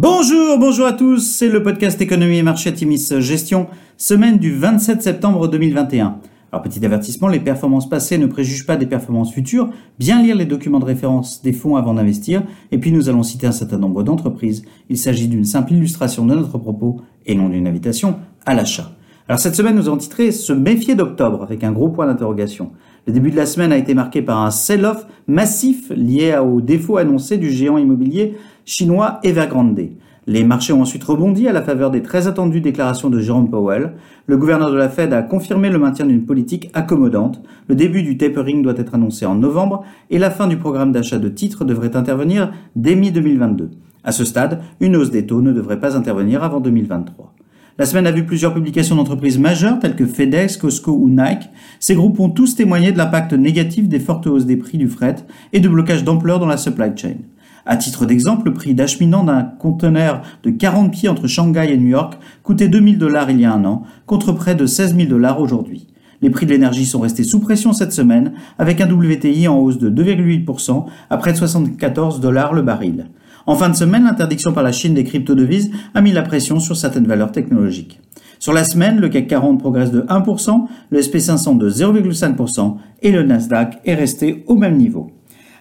Bonjour, bonjour à tous, c'est le podcast Économie et Marché Timis Gestion, semaine du 27 septembre 2021. Alors petit avertissement, les performances passées ne préjugent pas des performances futures, bien lire les documents de référence des fonds avant d'investir, et puis nous allons citer un certain nombre d'entreprises. Il s'agit d'une simple illustration de notre propos et non d'une invitation à l'achat. Alors cette semaine, nous avons titré Se méfier d'octobre avec un gros point d'interrogation. Le début de la semaine a été marqué par un sell-off massif lié au défaut annoncé du géant immobilier chinois Evergrande. Les marchés ont ensuite rebondi à la faveur des très attendues déclarations de Jerome Powell. Le gouverneur de la Fed a confirmé le maintien d'une politique accommodante. Le début du tapering doit être annoncé en novembre et la fin du programme d'achat de titres devrait intervenir dès mi-2022. À ce stade, une hausse des taux ne devrait pas intervenir avant 2023. La semaine a vu plusieurs publications d'entreprises majeures telles que FedEx, Costco ou Nike. Ces groupes ont tous témoigné de l'impact négatif des fortes hausses des prix du fret et de blocages d'ampleur dans la supply chain. À titre d'exemple, le prix d'acheminant d'un conteneur de 40 pieds entre Shanghai et New York coûtait 2000 dollars il y a un an, contre près de 16 000 dollars aujourd'hui. Les prix de l'énergie sont restés sous pression cette semaine, avec un WTI en hausse de 2,8% à près de 74 dollars le baril. En fin de semaine, l'interdiction par la Chine des crypto-devises a mis la pression sur certaines valeurs technologiques. Sur la semaine, le CAC 40 progresse de 1%, le SP500 de 0,5% et le Nasdaq est resté au même niveau.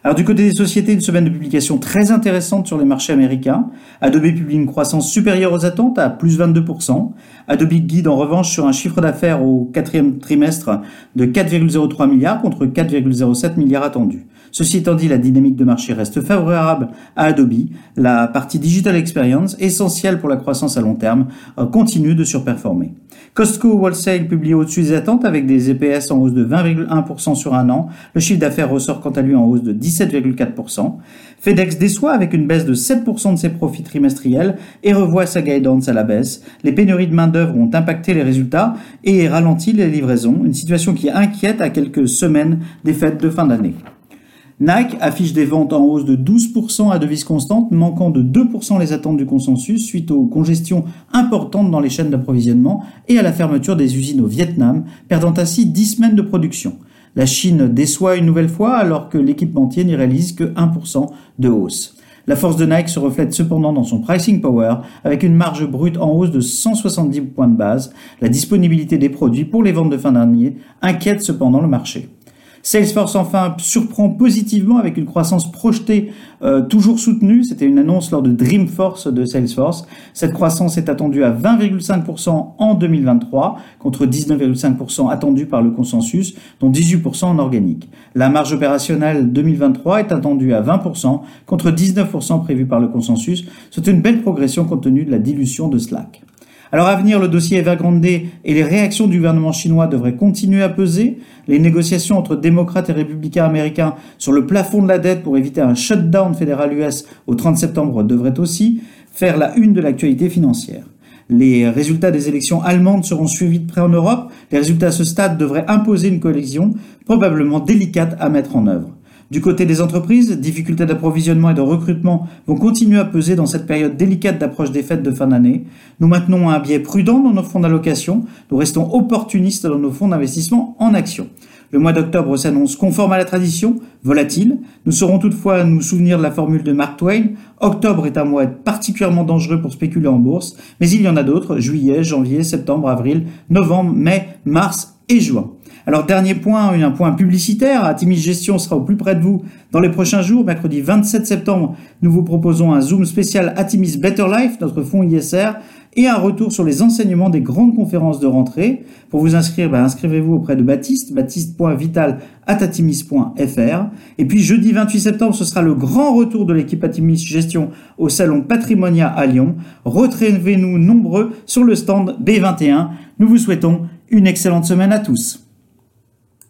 Alors du côté des sociétés, une semaine de publication très intéressante sur les marchés américains. Adobe publie une croissance supérieure aux attentes à plus 22%. Adobe guide en revanche sur un chiffre d'affaires au quatrième trimestre de 4,03 milliards contre 4,07 milliards attendus. Ceci étant dit, la dynamique de marché reste favorable à Adobe. La partie Digital Experience, essentielle pour la croissance à long terme, euh, continue de surperformer. Costco Wholesale publie au-dessus des attentes avec des EPS en hausse de 20,1% sur un an. Le chiffre d'affaires ressort quant à lui en hausse de 17,4%. FedEx déçoit avec une baisse de 7% de ses profits trimestriels et revoit sa guidance à la baisse. Les pénuries de main-d'œuvre ont impacté les résultats et ralenti les livraisons, une situation qui inquiète à quelques semaines des fêtes de fin d'année. Nike affiche des ventes en hausse de 12% à devise constante, manquant de 2% les attentes du consensus suite aux congestions importantes dans les chaînes d'approvisionnement et à la fermeture des usines au Vietnam, perdant ainsi 10 semaines de production. La Chine déçoit une nouvelle fois alors que l'équipementier n'y réalise que 1% de hausse. La force de Nike se reflète cependant dans son pricing power avec une marge brute en hausse de 170 points de base. La disponibilité des produits pour les ventes de fin d'année inquiète cependant le marché. Salesforce enfin surprend positivement avec une croissance projetée euh, toujours soutenue. C'était une annonce lors de Dreamforce de Salesforce. Cette croissance est attendue à 20,5% en 2023 contre 19,5% attendu par le consensus, dont 18% en organique. La marge opérationnelle 2023 est attendue à 20% contre 19% prévu par le consensus. C'est une belle progression compte tenu de la dilution de Slack. Alors à venir, le dossier Evergrande et les réactions du gouvernement chinois devraient continuer à peser. Les négociations entre démocrates et républicains américains sur le plafond de la dette pour éviter un shutdown fédéral US au 30 septembre devraient aussi faire la une de l'actualité financière. Les résultats des élections allemandes seront suivis de près en Europe. Les résultats à ce stade devraient imposer une coalition probablement délicate à mettre en œuvre. Du côté des entreprises, difficultés d'approvisionnement et de recrutement vont continuer à peser dans cette période délicate d'approche des fêtes de fin d'année. Nous maintenons un biais prudent dans nos fonds d'allocation. Nous restons opportunistes dans nos fonds d'investissement en actions. Le mois d'octobre s'annonce conforme à la tradition, volatile. Nous saurons toutefois nous souvenir de la formule de Mark Twain. Octobre est un mois particulièrement dangereux pour spéculer en bourse, mais il y en a d'autres, juillet, janvier, septembre, avril, novembre, mai, mars et juin. Alors dernier point, un point publicitaire, Atimis Gestion sera au plus près de vous dans les prochains jours. Mercredi 27 septembre, nous vous proposons un Zoom spécial Atimis Better Life, notre fonds ISR, et un retour sur les enseignements des grandes conférences de rentrée. Pour vous inscrire, ben, inscrivez-vous auprès de Baptiste, baptiste.vital.atimis.fr. Et puis jeudi 28 septembre, ce sera le grand retour de l'équipe Atimis Gestion au salon Patrimonia à Lyon. Retrouvez-nous nombreux sur le stand B21. Nous vous souhaitons une excellente semaine à tous.